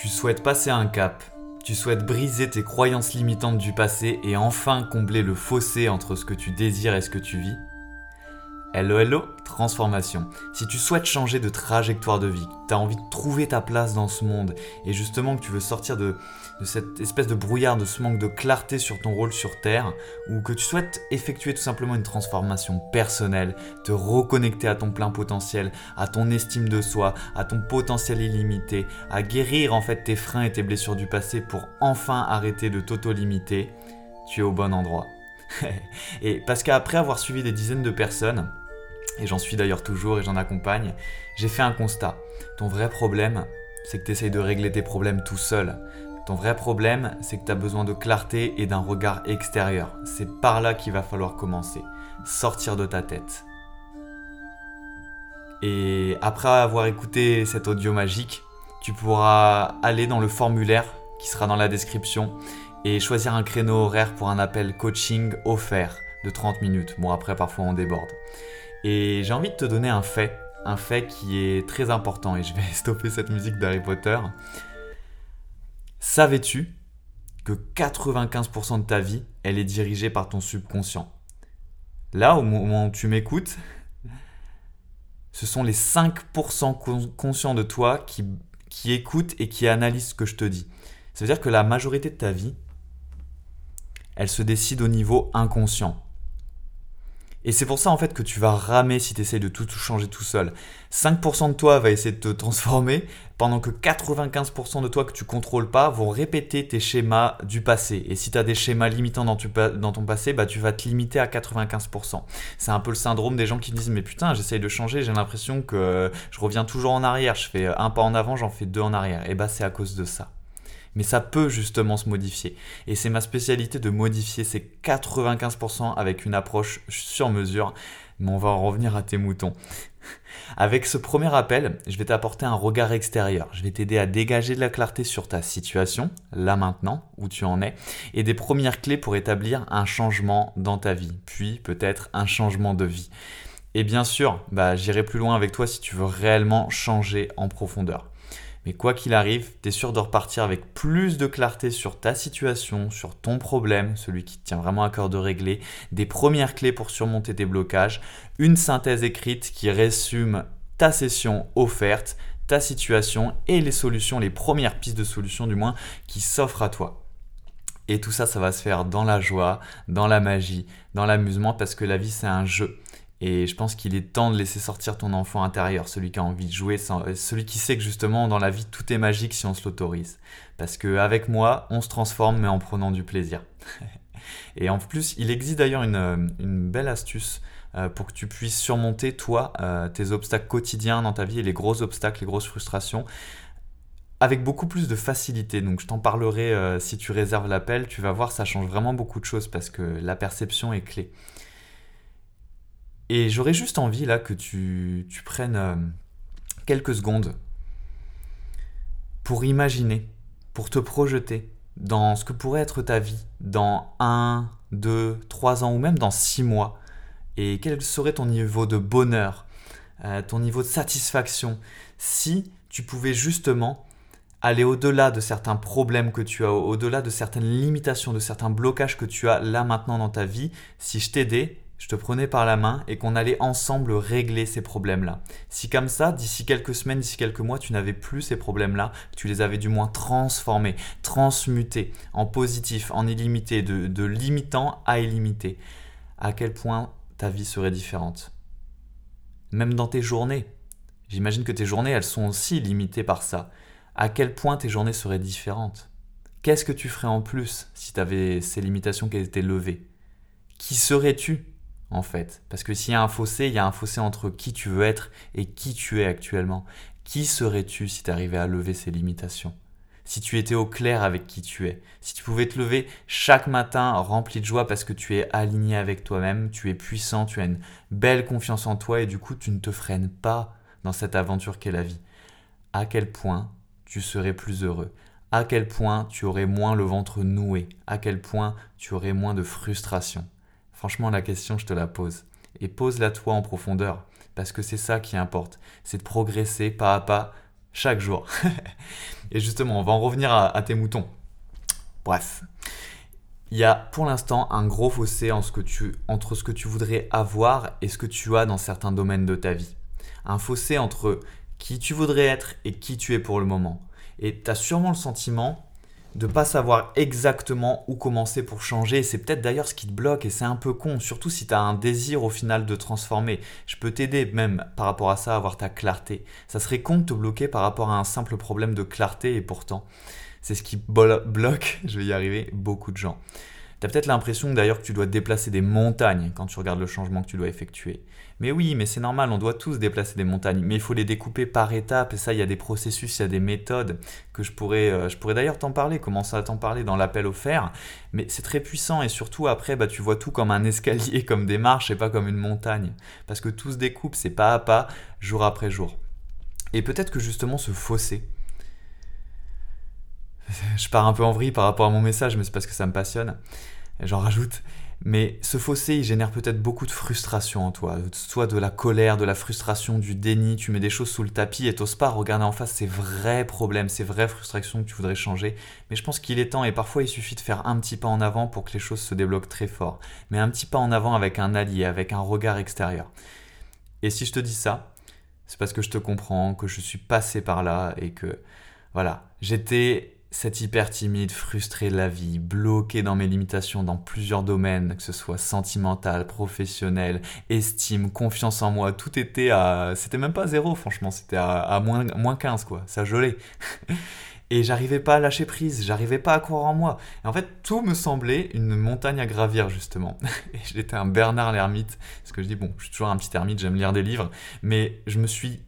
Tu souhaites passer un cap, tu souhaites briser tes croyances limitantes du passé et enfin combler le fossé entre ce que tu désires et ce que tu vis Hello hello, transformation. Si tu souhaites changer de trajectoire de vie, tu as envie de trouver ta place dans ce monde et justement que tu veux sortir de, cette espèce de brouillard, de ce manque de clarté sur ton rôle sur Terre, ou que tu souhaites effectuer tout simplement une transformation personnelle, te reconnecter à ton plein potentiel, à ton estime de soi, à ton potentiel illimité, à guérir en fait tes freins et tes blessures du passé pour enfin arrêter de t'auto-limiter, tu es au bon endroit. et parce qu'après avoir suivi des dizaines de personnes, et j'en suis d'ailleurs toujours et j'en accompagne, j'ai fait un constat. Ton vrai problème, c'est que tu essayes de régler tes problèmes tout seul. Ton vrai problème, c'est que tu as besoin de clarté et d'un regard extérieur. C'est par là qu'il va falloir commencer. Sortir de ta tête. Et après avoir écouté cet audio magique, tu pourras aller dans le formulaire qui sera dans la description et choisir un créneau horaire pour un appel coaching offert de 30 minutes. Bon après parfois on déborde. Et j'ai envie de te donner un fait, un fait qui est très important, et je vais stopper cette musique d'Harry Potter. Savais-tu que 95% de ta vie, elle est dirigée par ton subconscient? Là, au moment où tu m'écoutes, ce sont les 5% conscients de toi qui, qui écoutent et qui analysent ce que je te dis. Ça veut dire que la majorité de ta vie, elle se décide au niveau inconscient. Et c'est pour ça en fait que tu vas ramer si tu essayes de tout, changer tout seul. 5% de toi va essayer de te transformer, pendant que 95% de toi que tu contrôles pas vont répéter tes schémas du passé. Et si tu as des schémas limitants dans, dans ton passé, bah, tu vas te limiter à 95%. C'est un peu le syndrome des gens qui disent mais putain j'essaye de changer, j'ai l'impression que je reviens toujours en arrière, je fais un pas en avant, j'en fais deux en arrière. Et bah c'est à cause de ça mais ça peut justement se modifier. Et c'est ma spécialité de modifier ces 95% avec une approche sur mesure. Mais on va en revenir à tes moutons. Avec ce premier appel, je vais t'apporter un regard extérieur. Je vais t'aider à dégager de la clarté sur ta situation, là maintenant, où tu en es, et des premières clés pour établir un changement dans ta vie, puis peut-être un changement de vie. Et bien sûr, bah, j'irai plus loin avec toi si tu veux réellement changer en profondeur. Mais quoi qu'il arrive, tu es sûr de repartir avec plus de clarté sur ta situation, sur ton problème, celui qui te tient vraiment à cœur de régler, des premières clés pour surmonter tes blocages, une synthèse écrite qui résume ta session offerte, ta situation et les solutions, les premières pistes de solutions du moins, qui s'offrent à toi. Et tout ça, ça va se faire dans la joie, dans la magie, dans l'amusement, parce que la vie, c'est un jeu. Et je pense qu'il est temps de laisser sortir ton enfant intérieur, celui qui a envie de jouer, celui qui sait que justement dans la vie tout est magique si on se l'autorise. Parce qu'avec moi, on se transforme mais en prenant du plaisir. Et en plus, il existe d'ailleurs une, une, belle astuce euh, pour que tu puisses surmonter toi euh, tes obstacles quotidiens dans ta vie et les gros obstacles, les grosses frustrations avec beaucoup plus de facilité. Donc je t'en parlerai euh, si tu réserves l'appel, tu vas voir ça change vraiment beaucoup de choses parce que la perception est clé. Et j'aurais juste envie là que tu, prennes euh, quelques secondes pour imaginer, pour te projeter dans ce que pourrait être ta vie dans 1, 2, 3 ans ou même dans 6 mois. Et quel serait ton niveau de bonheur, euh, ton niveau de satisfaction si tu pouvais justement aller au-delà de certains problèmes que tu as, au-delà de certaines limitations, de certains blocages que tu as là maintenant dans ta vie, si je t'aidais je te prenais par la main et qu'on allait ensemble régler ces problèmes-là. Si comme ça, d'ici quelques semaines, d'ici quelques mois, tu n'avais plus ces problèmes-là, tu les avais du moins transformés, transmutés en positif, en illimité, de, limitant à illimité, à quel point ta vie serait différente? Même dans tes journées. J'imagine que tes journées, elles sont aussi limitées par ça. À quel point tes journées seraient différentes? Qu'est-ce que tu ferais en plus si tu avais ces limitations qui étaient levées? Qui serais-tu? En fait. Parce que s'il y a un fossé, il y a un fossé entre qui tu veux être et qui tu es actuellement. Qui serais-tu si tu arrivais à lever ces limitations? Si tu étais au clair avec qui tu es Si tu pouvais te lever chaque matin rempli de joie parce que tu es aligné avec toi-même, tu es puissant, tu as une belle confiance en toi et du coup tu ne te freines pas dans cette aventure qu'est la vie. À quel point tu serais plus heureux? À quel point tu aurais moins le ventre noué, à quel point tu aurais moins de frustration? Franchement, la question, je te la pose. Et pose-la toi en profondeur, parce que c'est ça qui importe. C'est de progresser pas à pas chaque jour. et justement, on va en revenir à, tes moutons. Bref, il y a pour l'instant un gros fossé entre ce que tu voudrais avoir et ce que tu as dans certains domaines de ta vie. Un fossé entre qui tu voudrais être et qui tu es pour le moment. Et tu as sûrement le sentiment de pas savoir exactement où commencer pour changer. C'est peut-être d'ailleurs ce qui te bloque et c'est un peu con, surtout si tu as un désir au final de transformer. Je peux t'aider même par rapport à ça à avoir ta clarté. Ça serait con de te bloquer par rapport à un simple problème de clarté et pourtant, c'est ce qui bloque, je vais y arriver, beaucoup de gens. Tu as peut-être l'impression d'ailleurs que tu dois déplacer des montagnes quand tu regardes le changement que tu dois effectuer. Mais oui, mais c'est normal, on doit tous déplacer des montagnes, mais il faut les découper par étapes, et ça, il y a des processus, il y a des méthodes que je pourrais, euh, je pourrais d'ailleurs t'en parler, commencer à t'en parler dans l'appel offert, mais c'est très puissant, et surtout après, bah, tu vois tout comme un escalier, comme des marches, et pas comme une montagne, parce que tout se découpe, c'est pas à pas, jour après jour. Et peut-être que justement ce fossé, je pars un peu en vrille par rapport à mon message, mais c'est parce que ça me passionne, j'en rajoute, mais ce fossé, il génère peut-être beaucoup de frustration en toi, soit de la colère, de la frustration, du déni, tu mets des choses sous le tapis et t'oses pas regarder en face ces vrais problèmes, ces vraies frustrations que tu voudrais changer. Mais je pense qu'il est temps et parfois il suffit de faire un petit pas en avant pour que les choses se débloquent très fort. Mais un petit pas en avant avec un allié, avec un regard extérieur. Et si je te dis ça, c'est parce que je te comprends, que je suis passé par là et que, voilà, j'étais cette hyper timide, frustré de la vie, bloqué dans mes limitations dans plusieurs domaines, que ce soit sentimental, professionnel, estime, confiance en moi, tout était à... C'était même pas zéro, franchement, c'était à, moins, moins 15, quoi. Ça gelait. Et j'arrivais pas à lâcher prise, j'arrivais pas à croire en moi. En fait, tout me semblait une montagne à gravir, justement. Et j'étais un Bernard l'ermite. Parce que je dis, bon, je suis toujours un petit ermite, j'aime lire des livres. Mais je me suis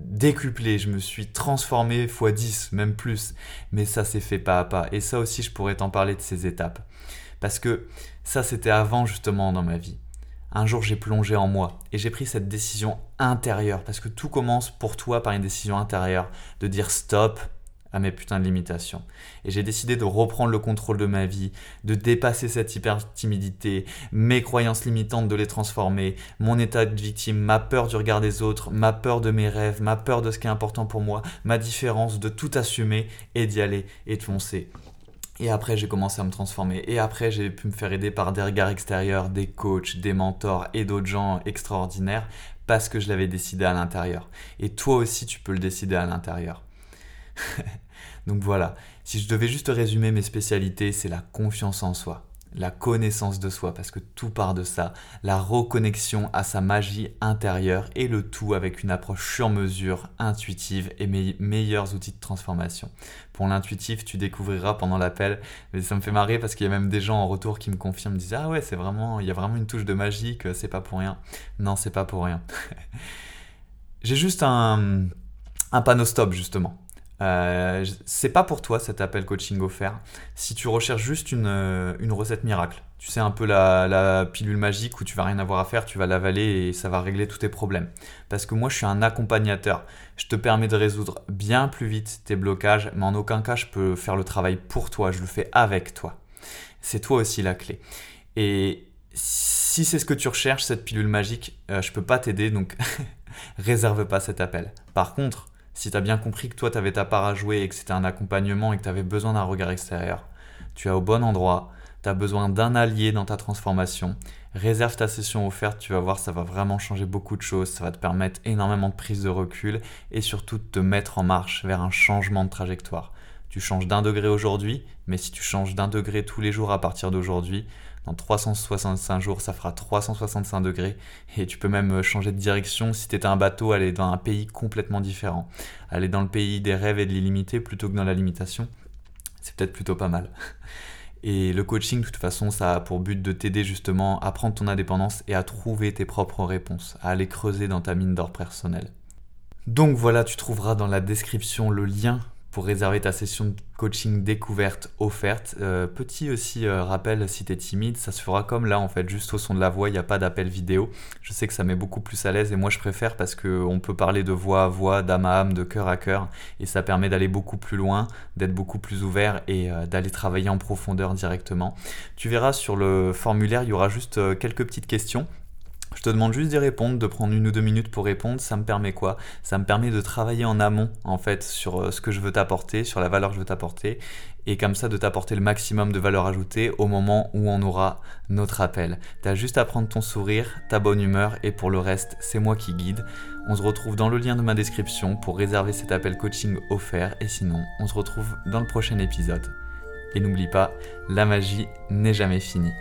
décuplé, je me suis transformé x 10, même plus. Mais ça s'est fait pas à pas. Et ça aussi, je pourrais t'en parler de ces étapes. Parce que ça, c'était avant justement dans ma vie. Un jour, j'ai plongé en moi et j'ai pris cette décision intérieure. Parce que tout commence pour toi par une décision intérieure. De dire stop, à mes putains de limitations. Et j'ai décidé de reprendre le contrôle de ma vie, de dépasser cette hyper timidité, mes croyances limitantes de les transformer, mon état de victime, ma peur du regard des autres, ma peur de mes rêves, ma peur de ce qui est important pour moi, ma différence, de tout assumer et d'y aller et de foncer. Et après, j'ai commencé à me transformer. Et après, j'ai pu me faire aider par des regards extérieurs, des coachs, des mentors et d'autres gens extraordinaires parce que je l'avais décidé à l'intérieur. Et toi aussi, tu peux le décider à l'intérieur. Donc voilà, si je devais juste résumer mes spécialités, c'est la confiance en soi, la connaissance de soi, parce que tout part de ça, la reconnexion à sa magie intérieure et le tout avec une approche sur mesure, intuitive et mes meilleurs outils de transformation. Pour l'intuitif, tu découvriras pendant l'appel, mais ça me fait marrer parce qu'il y a même des gens en retour qui me confirment, me disent ah ouais c'est vraiment, il y a vraiment une touche de magie, c'est pas pour rien. Non, c'est pas pour rien. J'ai juste un panneau stop justement. Euh, c'est pas pour toi cet appel coaching offert. Si tu recherches juste une, euh, une recette miracle, tu sais un peu la, pilule magique où tu vas rien avoir à faire, tu vas l'avaler et ça va régler tous tes problèmes. Parce que moi je suis un accompagnateur. Je te permets de résoudre bien plus vite tes blocages, mais en aucun cas je peux faire le travail pour toi, je le fais avec toi. C'est toi aussi la clé. Et si c'est ce que tu recherches, cette pilule magique, euh, je peux pas t'aider, donc réserve pas cet appel. Par contre, si tu as bien compris que toi, tu avais ta part à jouer et que c'était un accompagnement et que tu avais besoin d'un regard extérieur, tu es au bon endroit, tu as besoin d'un allié dans ta transformation, réserve ta session offerte, tu vas voir, ça va vraiment changer beaucoup de choses, ça va te permettre énormément de prise de recul et surtout de te mettre en marche vers un changement de trajectoire. Tu changes d'un degré aujourd'hui, mais si tu changes d'un degré tous les jours à partir d'aujourd'hui, dans 365 jours, ça fera 365 degrés. Et tu peux même euh, changer de direction si tu étais un bateau, aller dans un pays complètement différent. Aller dans le pays des rêves et de l'illimité plutôt que dans la limitation. C'est peut-être plutôt pas mal. Et le coaching, de toute façon, ça a pour but de t'aider justement à prendre ton indépendance et à trouver tes propres réponses, à aller creuser dans ta mine d'or personnelle. Donc voilà, tu trouveras dans la description le lien pour réserver ta session de coaching découverte offerte. Euh, petit aussi euh, rappel, si tu timide, ça se fera comme là en fait, juste au son de la voix, il n'y a pas d'appel vidéo. Je sais que ça met beaucoup plus à l'aise et moi je préfère parce qu'on peut parler de voix à voix, d'âme à âme, de cœur à cœur et ça permet d'aller beaucoup plus loin, d'être beaucoup plus ouvert et euh, d'aller travailler en profondeur directement. Tu verras sur le formulaire, il y aura juste quelques petites questions Je te demande juste d'y répondre, de prendre une ou deux minutes pour répondre. Ça me permet quoi? Ça me permet de travailler en amont, en fait, sur euh, ce que je veux t'apporter, sur la valeur que je veux t'apporter, et comme ça de t'apporter le maximum de valeur ajoutée au moment où on aura notre appel. T'as juste à prendre ton sourire, ta bonne humeur, et pour le reste, c'est moi qui guide. On se retrouve dans le lien de ma description pour réserver cet appel coaching offert, et sinon, on se retrouve dans le prochain épisode. Et n'oublie pas, la magie n'est jamais finie.